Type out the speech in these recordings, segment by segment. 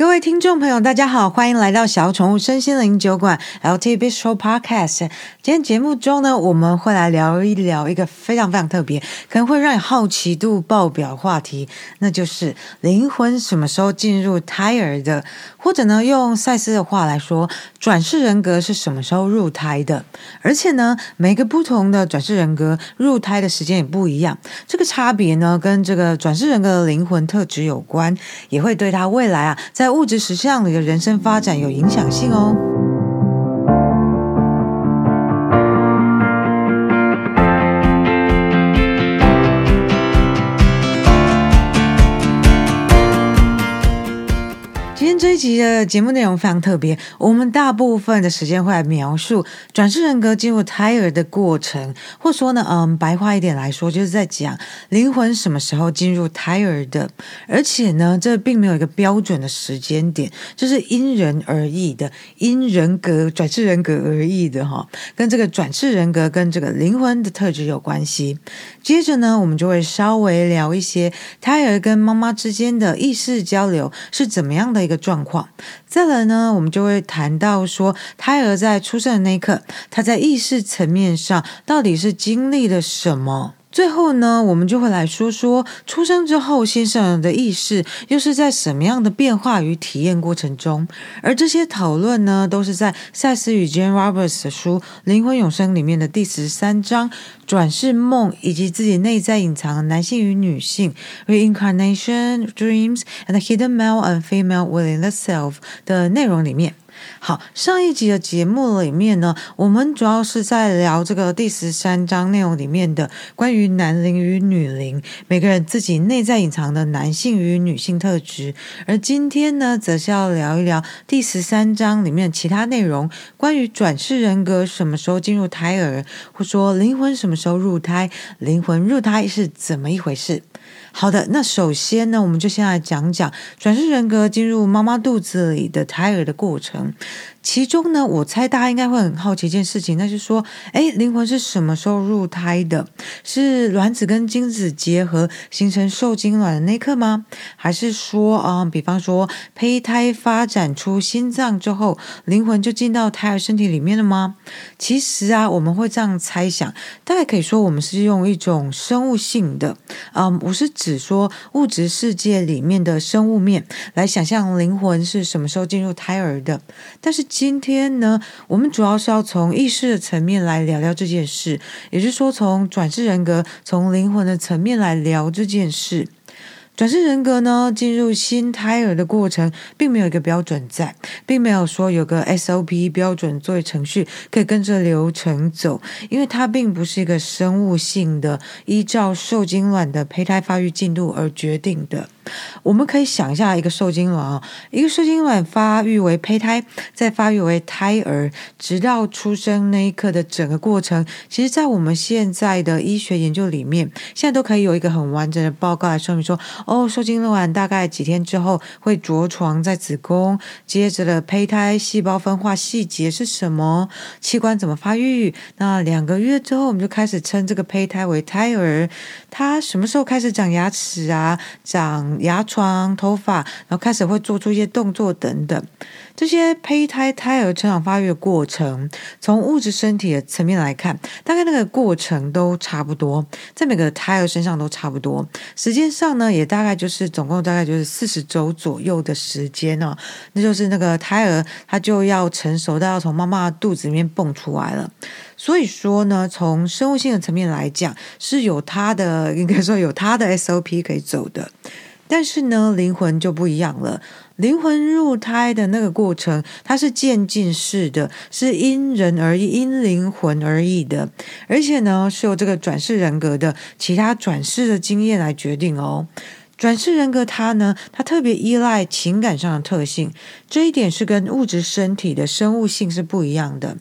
各位听众朋友，大家好，欢迎来到小宠物身心灵酒馆 LT Bistro Podcast。今天节目中呢，我们会来聊一聊一个非常非常特别，可能会让你好奇度爆表的话题，那就是灵魂什么时候进入胎儿的，或者呢，用赛斯的话来说，转世人格是什么时候入胎的？而且呢，每个不同的转世人格入胎的时间也不一样，这个差别呢，跟这个转世人格的灵魂特质有关，也会对他未来啊，在物质实相里的人生发展有影响性哦。这一集的节目内容非常特别，我们大部分的时间会来描述转世人格进入胎儿的过程，或说呢，嗯，白话一点来说，就是在讲灵魂什么时候进入胎儿的，而且呢，这并没有一个标准的时间点，就是因人而异的，因人格转世人格而异的哈，跟这个转世人格跟这个灵魂的特质有关系。接着呢，我们就会稍微聊一些胎儿跟妈妈之间的意识交流是怎么样的一个状况，再来呢，我们就会谈到说，胎儿在出生的那一刻，他在意识层面上到底是经历了什么？最后呢，我们就会来说说出生之后新生儿的意识又是在什么样的变化与体验过程中，而这些讨论呢，都是在赛斯与 Jane Roberts 的书《灵魂永生》里面的第十三章转世梦以及自己内在隐藏的男性与女性 Reincarnation Dreams and Hidden Male and Female Within the Self 的内容里面。好，上一集的节目里面呢，我们主要是在聊这个第十三章内容里面的关于男灵与女灵，每个人自己内在隐藏的男性与女性特质。而今天呢，则是要聊一聊第十三章里面其他内容，关于转世人格什么时候进入胎儿，或说灵魂什么时候入胎，灵魂入胎是怎么一回事。好的，那首先呢，我们就先来讲讲转世人格进入妈妈肚子里的胎儿的过程。其中呢，我猜大家应该会很好奇一件事情，那就是说，哎，灵魂是什么时候入胎的？是卵子跟精子结合形成受精卵的那一刻吗？还是说，啊、嗯，比方说胚胎发展出心脏之后，灵魂就进到胎儿身体里面了吗？其实啊，我们会这样猜想，大概可以说，我们是用一种生物性的，嗯，我是指说物质世界里面的生物面来想象灵魂是什么时候进入胎儿的，但是。今天呢，我们主要是要从意识的层面来聊聊这件事，也就是说，从转世人格、从灵魂的层面来聊这件事。转世人格呢，进入新胎儿的过程，并没有一个标准在，并没有说有个 SOP 标准作为程序可以跟着流程走，因为它并不是一个生物性的依照受精卵的胚胎发育进度而决定的。我们可以想一下，一个受精卵啊，一个受精卵发育为胚胎，再发育为胎儿，直到出生那一刻的整个过程，其实，在我们现在的医学研究里面，现在都可以有一个很完整的报告来说明说。哦，受精卵大概几天之后会着床在子宫，接着的胚胎细胞分化细节是什么？器官怎么发育？那两个月之后，我们就开始称这个胚胎为胎儿。它什么时候开始长牙齿啊？长牙床、头发，然后开始会做出一些动作等等。这些胚胎、胎儿成长发育的过程，从物质身体的层面来看，大概那个过程都差不多，在每个胎儿身上都差不多。时间上呢，也大概就是总共大概就是四十周左右的时间哦。那就是那个胎儿他就要成熟到要从妈妈肚子里面蹦出来了。所以说呢，从生物性的层面来讲，是有它的，应该说有它的 SOP 可以走的。但是呢，灵魂就不一样了。灵魂入胎的那个过程，它是渐进式的，是因人而异、因灵魂而异的，而且呢，是由这个转世人格的其他转世的经验来决定哦。转世人格它呢，它特别依赖情感上的特性，这一点是跟物质身体的生物性是不一样的。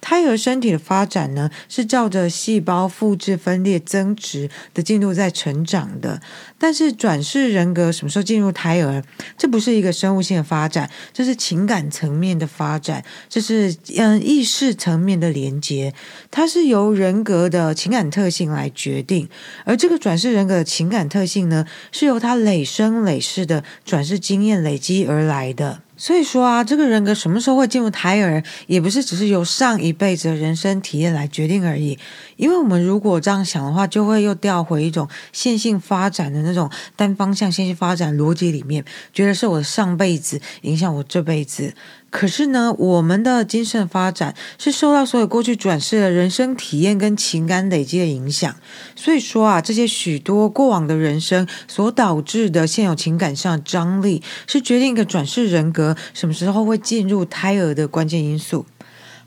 胎儿身体的发展呢，是照着细胞复制、分裂、增殖的进度在成长的。但是转世人格什么时候进入胎儿？这不是一个生物性的发展，这是情感层面的发展，这是嗯意识层面的连接，它是由人格的情感特性来决定。而这个转世人格的情感特性呢，是由他累生累世的转世经验累积而来的。所以说啊，这个人格什么时候会进入胎儿，也不是只是由上一辈子的人生体验来决定而已。因为我们如果这样想的话，就会又掉回一种线性发展的那种单方向线性发展逻辑里面，觉得是我上辈子影响我这辈子。可是呢，我们的精神发展是受到所有过去转世的人生体验跟情感累积的影响。所以说啊，这些许多过往的人生所导致的现有情感上的张力，是决定一个转世人格什么时候会进入胎儿的关键因素。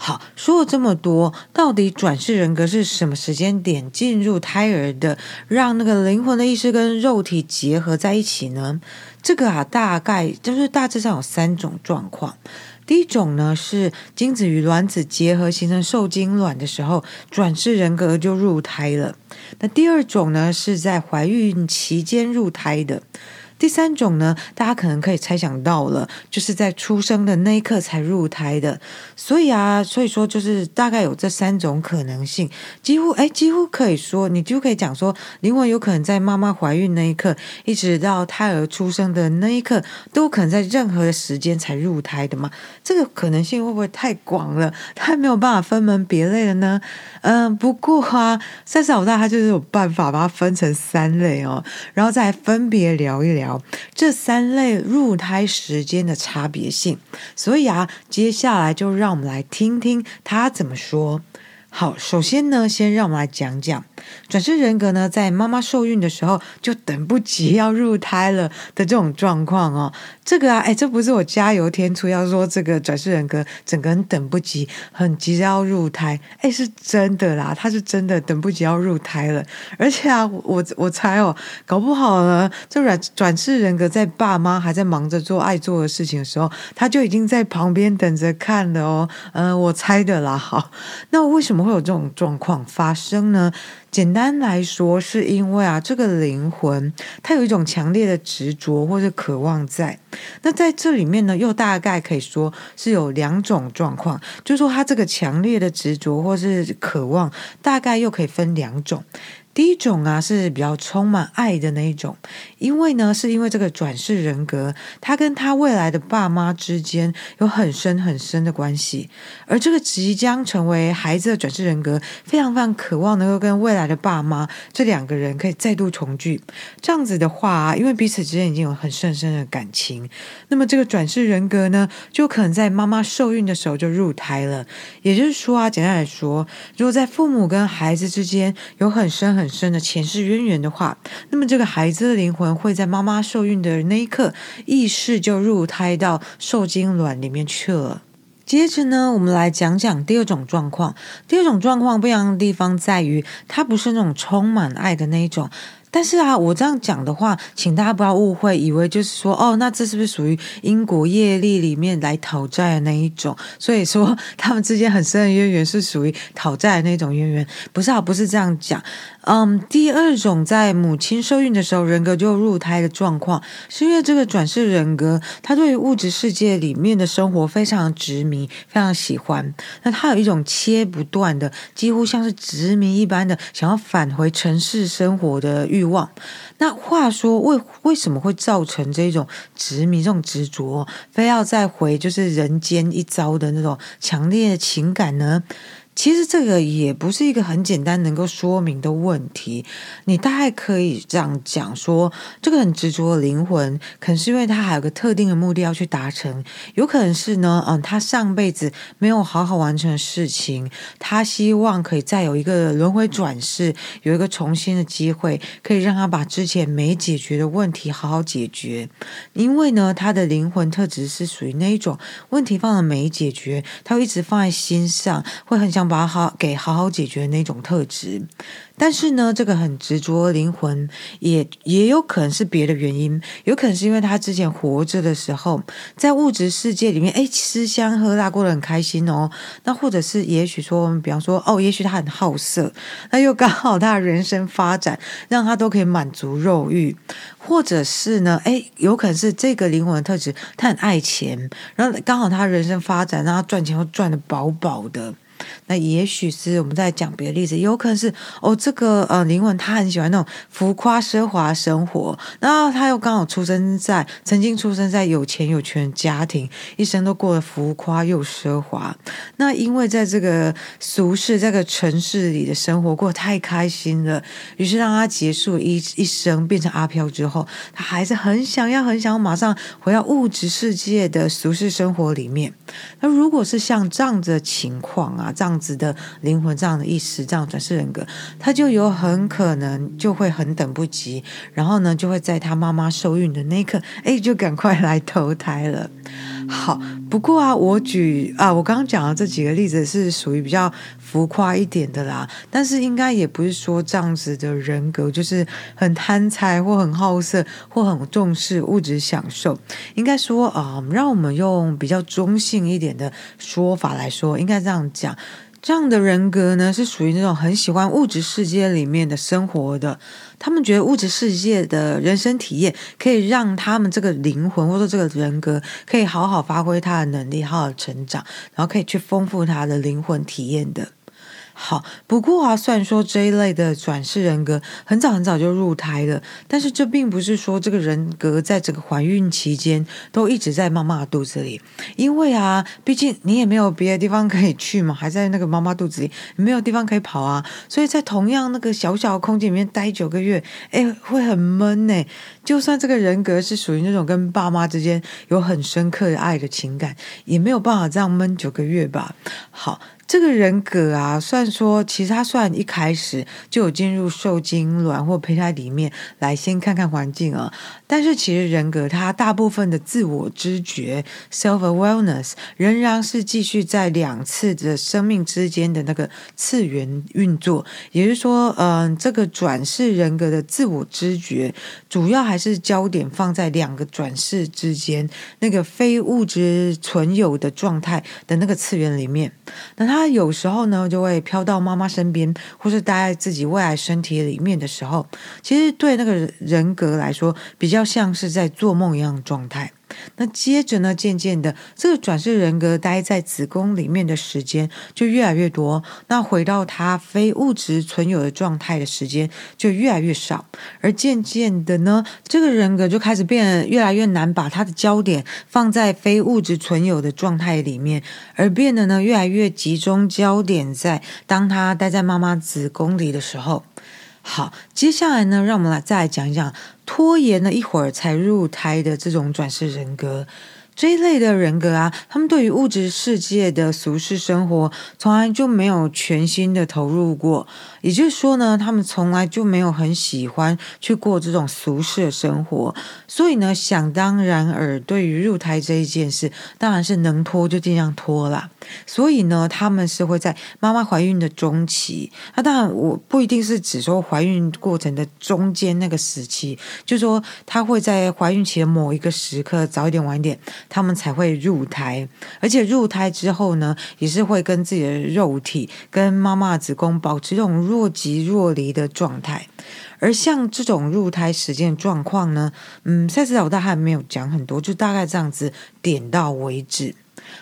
好，说了这么多，到底转世人格是什么时间点进入胎儿的，让那个灵魂的意识跟肉体结合在一起呢？这个啊，大概就是大致上有三种状况。第一种呢，是精子与卵子结合形成受精卵的时候，转世人格就入胎了。那第二种呢，是在怀孕期间入胎的。第三种呢，大家可能可以猜想到了，就是在出生的那一刻才入胎的。所以啊，所以说就是大概有这三种可能性，几乎哎，几乎可以说，你就可以讲说，灵魂有可能在妈妈怀孕那一刻，一直到胎儿出生的那一刻，都可能在任何的时间才入胎的嘛。这个可能性会不会太广了？它没有办法分门别类了呢？嗯，不过啊，赛斯老大他就是有办法把它分成三类哦，然后再分别聊一聊。这三类入胎时间的差别性，所以啊，接下来就让我们来听听他怎么说。好，首先呢，先让我们来讲讲转世人格呢，在妈妈受孕的时候就等不及要入胎了的这种状况哦。这个啊，哎，这不是我加油添醋，要说这个转世人格整个人等不及，很急着要入胎，哎，是真的啦，他是真的等不及要入胎了。而且啊，我我猜哦，搞不好呢，这转转世人格在爸妈还在忙着做爱做的事情的时候，他就已经在旁边等着看了哦。嗯，我猜的啦。好，那为什么会有这种状况发生呢？简单来说，是因为啊，这个灵魂它有一种强烈的执着或者渴望在。那在这里面呢，又大概可以说是有两种状况，就是说它这个强烈的执着或是渴望，大概又可以分两种。第一种啊是比较充满爱的那一种，因为呢，是因为这个转世人格，他跟他未来的爸妈之间有很深很深的关系，而这个即将成为孩子的转世人格，非常非常渴望能够跟未来的爸妈这两个人可以再度重聚。这样子的话，因为彼此之间已经有很深深的感情，那么这个转世人格呢，就可能在妈妈受孕的时候就入胎了。也就是说啊，简单来说，如果在父母跟孩子之间有很深很很深的前世渊源的话，那么这个孩子的灵魂会在妈妈受孕的那一刻，意识就入胎到受精卵里面去了。接着呢，我们来讲讲第二种状况。第二种状况不一样的地方在于，它不是那种充满爱的那一种。但是啊，我这样讲的话，请大家不要误会，以为就是说，哦，那这是不是属于因果业力里面来讨债的那一种？所以说，他们之间很深的渊源是属于讨债的那种渊源，不是啊，不是这样讲。嗯，第二种在母亲受孕的时候，人格就入胎的状况，是因为这个转世人格，他对于物质世界里面的生活非常执迷，非常喜欢。那他有一种切不断的，几乎像是执迷一般的，想要返回城市生活的欲欲望。那话说，为为什么会造成这种执迷、这种执着，非要再回就是人间一遭的那种强烈的情感呢？其实这个也不是一个很简单能够说明的问题，你大概可以这样讲说，这个很执着的灵魂，可能是因为他还有个特定的目的要去达成，有可能是呢，嗯，他上辈子没有好好完成的事情，他希望可以再有一个轮回转世，有一个重新的机会，可以让他把之前没解决的问题好好解决，因为呢，他的灵魂特质是属于那一种问题放了没解决，他会一直放在心上，会很想。想把好给好好解决那种特质。但是呢，这个很执着的灵魂也也有可能是别的原因，有可能是因为他之前活着的时候，在物质世界里面，哎，吃香喝辣，过得很开心哦。那或者是也许说，比方说，哦，也许他很好色，那又刚好他的人生发展让他都可以满足肉欲，或者是呢，哎，有可能是这个灵魂的特质，他很爱钱，然后刚好他人生发展让他赚钱又赚得饱饱的。那也许是我们在讲别的例子，有可能是哦，这个呃灵魂他很喜欢那种浮夸奢华生活，然后他又刚好出生在曾经出生在有钱有权的家庭，一生都过得浮夸又奢华。那因为在这个俗世这个城市里的生活过得太开心了，于是让他结束一一生变成阿飘之后，他还是很想要很想要马上回到物质世界的俗世生活里面。那如果是像这样子的情况啊，这样子的灵魂，这样的意识，这样转世人格，他就有很可能就会很等不及，然后呢，就会在他妈妈受孕的那一刻，哎，就赶快来投胎了。好，不过啊，我举啊，我刚刚讲的这几个例子是属于比较浮夸一点的啦，但是应该也不是说这样子的人格就是很贪财或很好色或很重视物质享受。应该说啊，嗯，让我们用比较中性一点的说法来说，应该这样讲。这样的人格呢，是属于那种很喜欢物质世界里面的生活的。他们觉得物质世界的人生体验，可以让他们这个灵魂或者这个人格，可以好好发挥他的能力，好好成长，然后可以去丰富他的灵魂体验的。好，不过啊，虽然说这一类的转世人格很早很早就入胎了，但是这并不是说这个人格在整个怀孕期间都一直在妈妈肚子里，因为啊，毕竟你也没有别的地方可以去嘛，还在那个妈妈肚子里，你没有地方可以跑啊，所以在同样那个小小的空间里面待九个月，哎，会很闷呢。就算这个人格是属于那种跟爸妈之间有很深刻的爱的情感，也没有办法这样闷九个月吧。好。这个人格啊，算说其实他算一开始就有进入受精卵或胚胎里面来先看看环境啊，但是其实人格他大部分的自我知觉 （self-awareness） 仍然是继续在两次的生命之间的那个次元运作，也就是说，嗯，这个转世人格的自我知觉主要还是焦点放在两个转世之间那个非物质存有的状态的那个次元里面，那他。他有时候呢，就会飘到妈妈身边，或是待在自己未来身体里面的时候，其实对那个人格来说，比较像是在做梦一样的状态。那接着呢，渐渐的，这个转世人格待在子宫里面的时间就越来越多，那回到他非物质存有的状态的时间就越来越少，而渐渐的呢，这个人格就开始变得越来越难把他的焦点放在非物质存有的状态里面，而变得呢越来越集中焦点在当他待在妈妈子宫里的时候。好，接下来呢，让我们来再来讲一讲拖延了一会儿才入胎的这种转世人格。这一类的人格啊，他们对于物质世界的俗世生活，从来就没有全心的投入过。也就是说呢，他们从来就没有很喜欢去过这种俗世的生活。所以呢，想当然尔，对于入胎这一件事，当然是能拖就尽量拖啦。所以呢，他们是会在妈妈怀孕的中期。那当然，我不一定是指说怀孕过程的中间那个时期，就说他会在怀孕期的某一个时刻，早一点晚一点。他们才会入胎，而且入胎之后呢，也是会跟自己的肉体、跟妈妈子宫保持这种若即若离的状态。而像这种入胎时间状况呢，嗯，赛斯老大还没有讲很多，就大概这样子点到为止。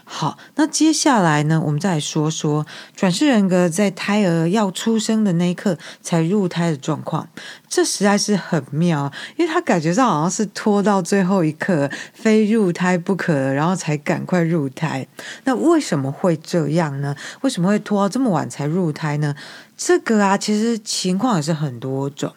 好，那接下来呢，我们再来说说转世人格在胎儿要出生的那一刻才入胎的状况。这实在是很妙，因为他感觉上好像是拖到最后一刻，非入胎不可，然后才赶快入胎。那为什么会这样呢？为什么会拖到这么晚才入胎呢？这个啊，其实情况也是很多种，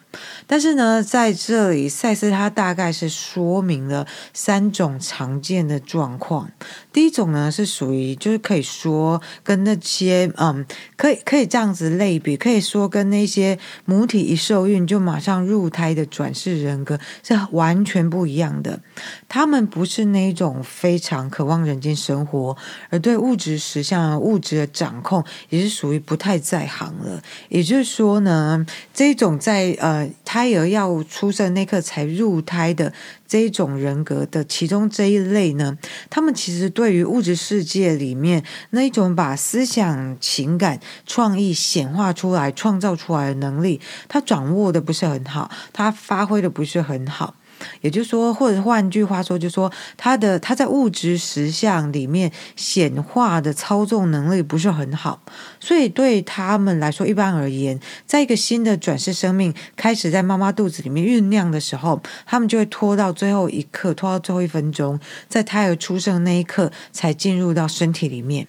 但是呢，在这里赛斯他大概是说明了三种常见的状况。第一种呢，是属于就是可以说跟那些嗯，可以可以这样子类比，可以说跟那些母体一受孕就马上入胎的转世人格是完全不一样的。他们不是那种非常渴望人间生活，而对物质实相、物质的掌控也是属于不太在行了。也就是说呢，这种在呃胎儿要出生那刻才入胎的这一种人格的其中这一类呢，他们其实对于物质世界里面那一种把思想、情感、创意显化出来、创造出来的能力，他掌握的不是很好，他发挥的不是很好。也就是说，或者换句话说，就是说他的他在物质实相里面显化的操纵能力不是很好，所以对他们来说，一般而言，在一个新的转世生命开始在妈妈肚子里面酝酿的时候，他们就会拖到最后一刻，拖到最后一分钟，在胎儿出生那一刻才进入到身体里面。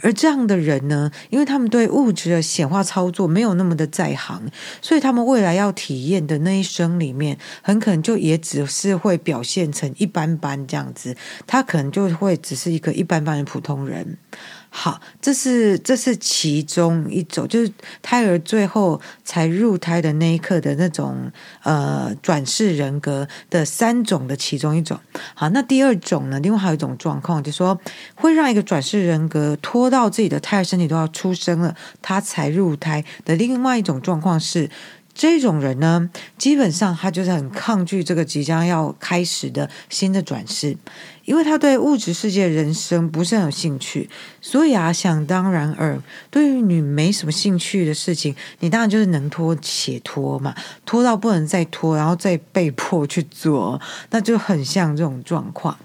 而这样的人呢，因为他们对物质的显化操作没有那么的在行，所以他们未来要体验的那一生里面，很可能就也只是会表现成一般般这样子，他可能就会只是一个一般般的普通人。好，这是这是其中一种，就是胎儿最后才入胎的那一刻的那种呃转世人格的三种的其中一种。好，那第二种呢？另外还有一种状况，就是说会让一个转世人格拖到自己的胎儿身体都要出生了，他才入胎的另外一种状况是。这种人呢，基本上他就是很抗拒这个即将要开始的新的转世，因为他对物质世界人生不是很有兴趣，所以啊，想当然尔，对于你没什么兴趣的事情，你当然就是能拖且拖嘛，拖到不能再拖，然后再被迫去做，那就很像这种状况。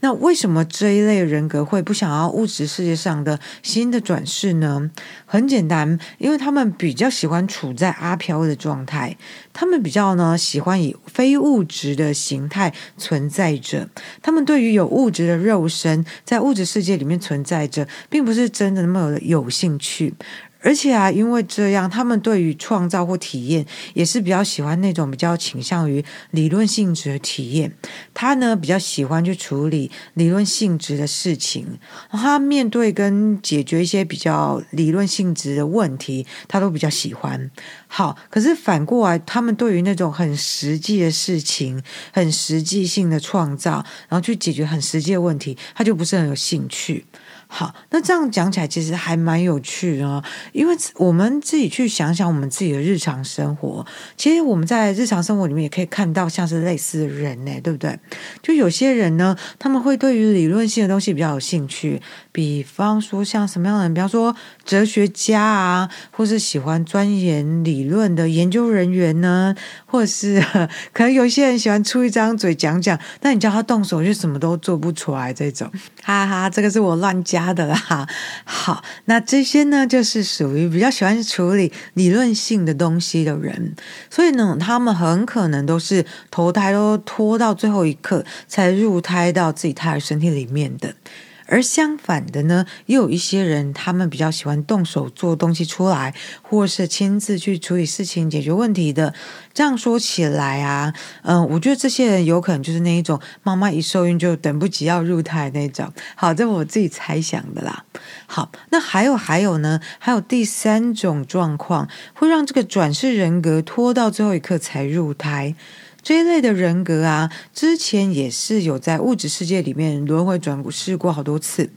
那为什么这一类人格会不想要物质世界上的新的转世呢？很简单，因为他们比较喜欢处在阿飘的状态，他们比较呢喜欢以非物质的形态存在着。他们对于有物质的肉身在物质世界里面存在着，并不是真的那么有有兴趣。而且啊，因为这样，他们对于创造或体验也是比较喜欢那种比较倾向于理论性质的体验。他呢比较喜欢去处理理论性质的事情，他面对跟解决一些比较理论性质的问题，他都比较喜欢。好，可是反过来，他们对于那种很实际的事情、很实际性的创造，然后去解决很实际的问题，他就不是很有兴趣。好，那这样讲起来其实还蛮有趣的，因为我们自己去想想我们自己的日常生活，其实我们在日常生活里面也可以看到像是类似的人呢，对不对？就有些人呢，他们会对于理论性的东西比较有兴趣，比方说像什么样的人，比方说哲学家啊，或是喜欢钻研理论的研究人员呢，或是 可能有些人喜欢出一张嘴讲讲，但你叫他动手就什么都做不出来这种，哈哈，这个是我乱加。的啦，好，那这些呢，就是属于比较喜欢处理理论性的东西的人，所以呢，他们很可能都是投胎都拖到最后一刻才入胎到自己胎儿身体里面的。而相反的呢，也有一些人，他们比较喜欢动手做东西出来，或是亲自去处理事情、解决问题的。这样说起来啊，嗯，我觉得这些人有可能就是那一种妈妈一受孕就等不及要入胎那种。好，这我自己猜想的啦。好，那还有还有呢，还有第三种状况，会让这个转世人格拖到最后一刻才入胎。这一类的人格啊，之前也是有在物质世界里面轮回转世过好多次，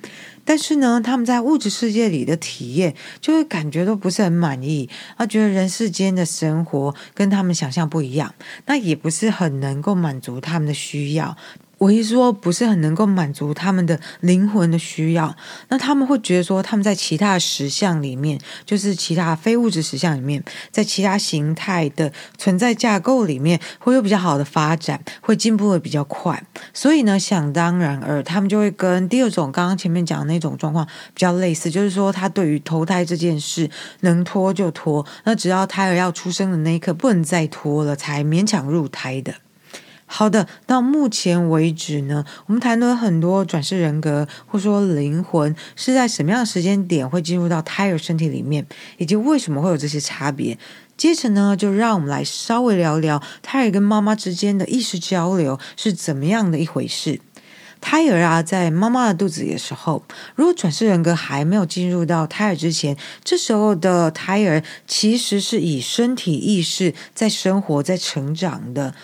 但是呢，他们在物质世界里的体验，就会感觉都不是很满意，他觉得人世间的生活跟他们想象不一样，那也不是很能够满足他们的需要。我一说不是很能够满足他们的灵魂的需要，那他们会觉得说他们在其他的实相里面，就是其他非物质实相里面，在其他形态的存在架构里面会有比较好的发展，会进步的比较快。所以呢，想当然尔，他们就会跟第二种刚刚前面讲的那种状况比较类似，就是说他对于投胎这件事能拖就拖，那只要胎儿要出生的那一刻不能再拖了，才勉强入胎的。好的，到目前为止呢，我们谈了很多转世人格，或说灵魂是在什么样的时间点会进入到胎儿身体里面，以及为什么会有这些差别。接着呢，就让我们来稍微聊聊胎儿跟妈妈之间的意识交流是怎么样的一回事。胎儿啊，在妈妈的肚子里的时候，如果转世人格还没有进入到胎儿之前，这时候的胎儿其实是以身体意识在生活、在成长的。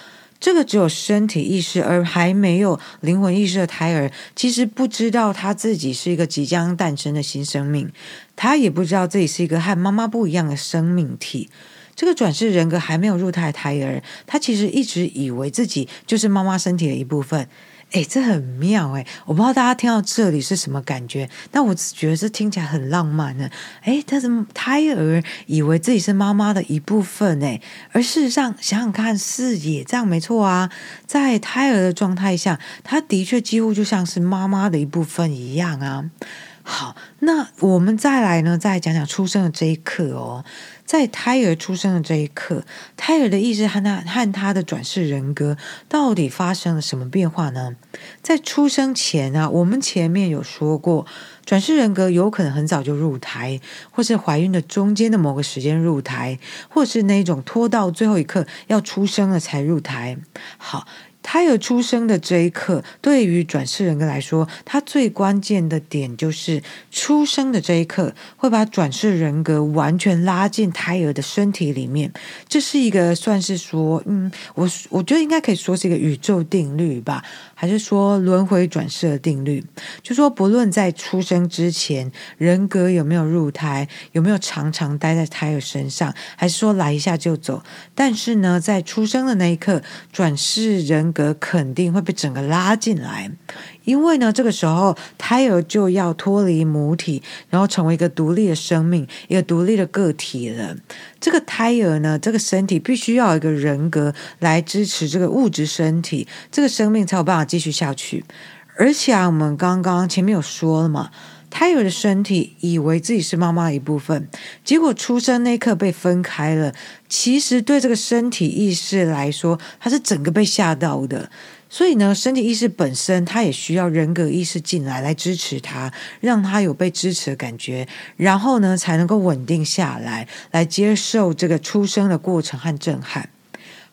这个只有身体意识而还没有灵魂意识的胎儿，其实不知道他自己是一个即将诞生的新生命，他也不知道自己是一个和妈妈不一样的生命体。这个转世人格还没有入胎胎儿，他其实一直以为自己就是妈妈身体的一部分。哎，这很妙哎！我不知道大家听到这里是什么感觉，但我只觉得这听起来很浪漫呢。哎，他怎么胎儿以为自己是妈妈的一部分哎，而事实上想想看，是也这样没错啊。在胎儿的状态下，他的确几乎就像是妈妈的一部分一样啊。好，那我们再来呢，再讲讲出生的这一刻哦。在胎儿出生的这一刻，胎儿的意识和他和他的转世人格到底发生了什么变化呢？在出生前啊，我们前面有说过，转世人格有可能很早就入胎，或是怀孕的中间的某个时间入胎，或是那种拖到最后一刻要出生了才入胎。好。胎儿出生的这一刻，对于转世人格来说，它最关键的点就是出生的这一刻会把转世人格完全拉进胎儿的身体里面。这是一个算是说，嗯，我我觉得应该可以说是一个宇宙定律吧，还是说轮回转世的定律？就说不论在出生之前，人格有没有入胎，有没有常常待在胎儿身上，还是说来一下就走，但是呢，在出生的那一刻，转世人格肯定会被整个拉进来，因为呢，这个时候胎儿就要脱离母体，然后成为一个独立的生命，一个独立的个体了。这个胎儿呢，这个身体必须要有一个人格来支持这个物质身体，这个生命才有办法继续下去。而且啊，我们刚刚前面有说了嘛。胎儿的身体以为自己是妈妈的一部分，结果出生那一刻被分开了。其实对这个身体意识来说，它是整个被吓到的。所以呢，身体意识本身它也需要人格意识进来来支持它，让它有被支持的感觉，然后呢才能够稳定下来，来接受这个出生的过程和震撼。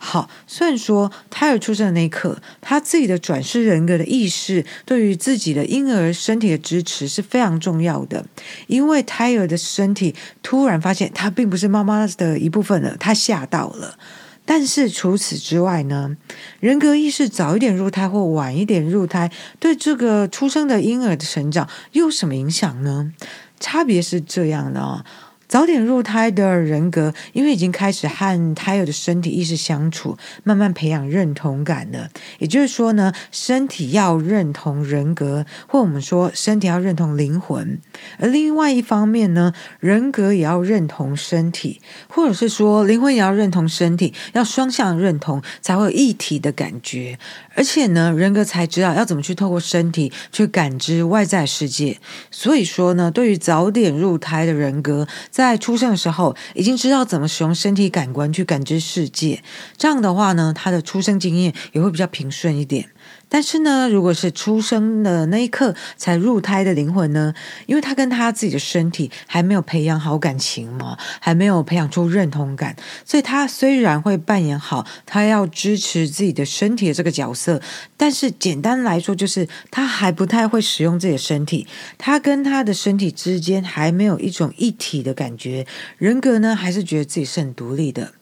好，虽然说胎儿出生的那一刻，他自己的转世人格的意识对于自己的婴儿身体的支持是非常重要的，因为胎儿的身体突然发现他并不是妈妈的一部分了，他吓到了。但是除此之外呢，人格意识早一点入胎或晚一点入胎，对这个出生的婴儿的成长又有什么影响呢？差别是这样的哦。早点入胎的人格，因为已经开始和胎儿的身体意识相处，慢慢培养认同感了。也就是说呢，身体要认同人格，或我们说身体要认同灵魂；而另外一方面呢，人格也要认同身体，或者是说灵魂也要认同身体，要双向认同，才会有一体的感觉。而且呢，人格才知道要怎么去透过身体去感知外在世界。所以说呢，对于早点入胎的人格，在出生的时候已经知道怎么使用身体感官去感知世界，这样的话呢，他的出生经验也会比较平顺一点。但是呢，如果是出生的那一刻才入胎的灵魂呢，因为他跟他自己的身体还没有培养好感情嘛，还没有培养出认同感，所以他虽然会扮演好他要支持自己的身体的这个角色，但是简单来说就是他还不太会使用自己的身体，他跟他的身体之间还没有一种一体的感觉，人格呢还是觉得自己是很独立的。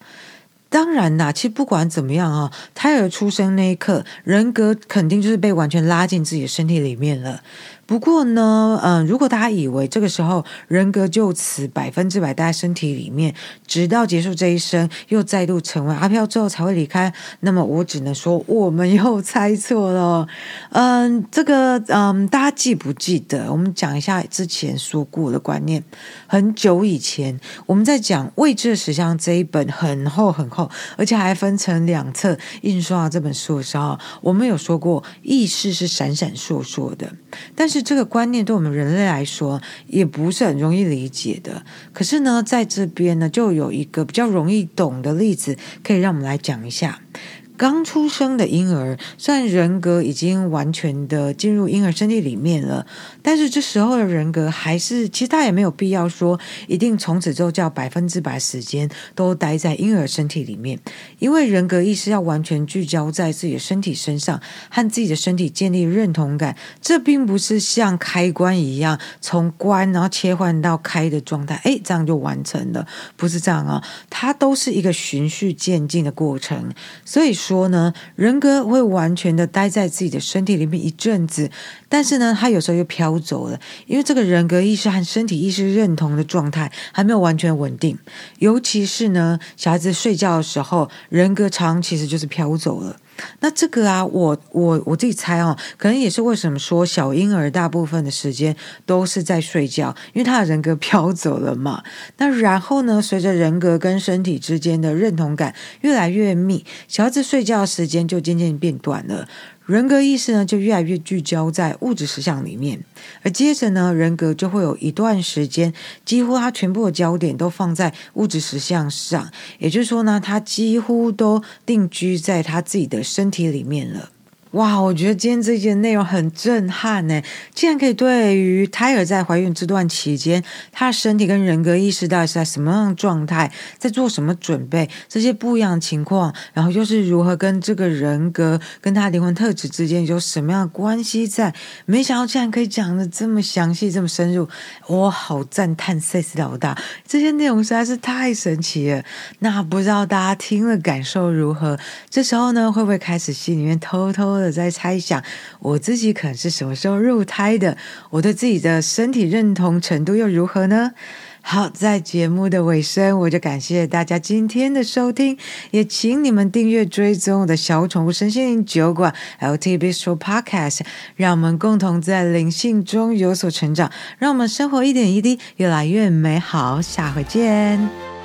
当然啦，其实不管怎么样啊，胎儿出生那一刻，人格肯定就是被完全拉进自己的身体里面了。不过呢，嗯，如果大家以为这个时候人格就此百分之百待在身体里面，直到结束这一生，又再度成为阿飘之后才会离开，那么我只能说我们又猜错了。嗯，这个嗯，大家记不记得？我们讲一下之前说过的观念。很久以前，我们在讲《未知的实相》这一本很厚很厚，而且还分成两册印刷这本书的时候，我们有说过意识是闪闪烁烁的，但是。这个观念对我们人类来说也不是很容易理解的。可是呢，在这边呢，就有一个比较容易懂的例子，可以让我们来讲一下。刚出生的婴儿，虽然人格已经完全的进入婴儿身体里面了，但是这时候的人格还是，其实他也没有必要说一定从此之后叫百分之百时间都待在婴儿身体里面，因为人格意识要完全聚焦在自己的身体身上，和自己的身体建立认同感，这并不是像开关一样从关然后切换到开的状态，哎，这样就完成了，不是这样啊，它都是一个循序渐进的过程，所以说呢，人格会完全的待在自己的身体里面一阵子，但是呢，他有时候又飘走了，因为这个人格意识和身体意识认同的状态还没有完全稳定，尤其是呢，小孩子睡觉的时候，人格常其实就是飘走了。那这个啊，我我我自己猜哦，可能也是为什么说小婴儿大部分的时间都是在睡觉，因为他的人格飘走了嘛。那然后呢，随着人格跟身体之间的认同感越来越密，小孩子睡觉的时间就渐渐变短了。人格意识呢，就越来越聚焦在物质实相里面，而接着呢，人格就会有一段时间，几乎他全部的焦点都放在物质实相上，也就是说呢，他几乎都定居在他自己的身体里面了。哇，我觉得今天这节内容很震撼呢！竟然可以对于胎儿在怀孕这段期间，他的身体跟人格意识到底是在什么样的状态，在做什么准备，这些不一样的情况，然后又是如何跟这个人格跟他灵魂特质之间有什么样的关系在？没想到竟然可以讲的这么详细，这么深入，我好赞叹 Says 老大，这些内容实在是太神奇了。那不知道大家听了感受如何？这时候呢，会不会开始心里面偷偷的在猜想，我自己可能是什么时候入胎的？我对自己的身体认同程度又如何呢？好，在节目的尾声，我就感谢大家今天的收听，也请你们订阅追踪我的小宠物身心灵酒馆 LT Bistro Podcast，让我们共同在灵性中有所成长，让我们生活一点一滴越来越美好。下回见。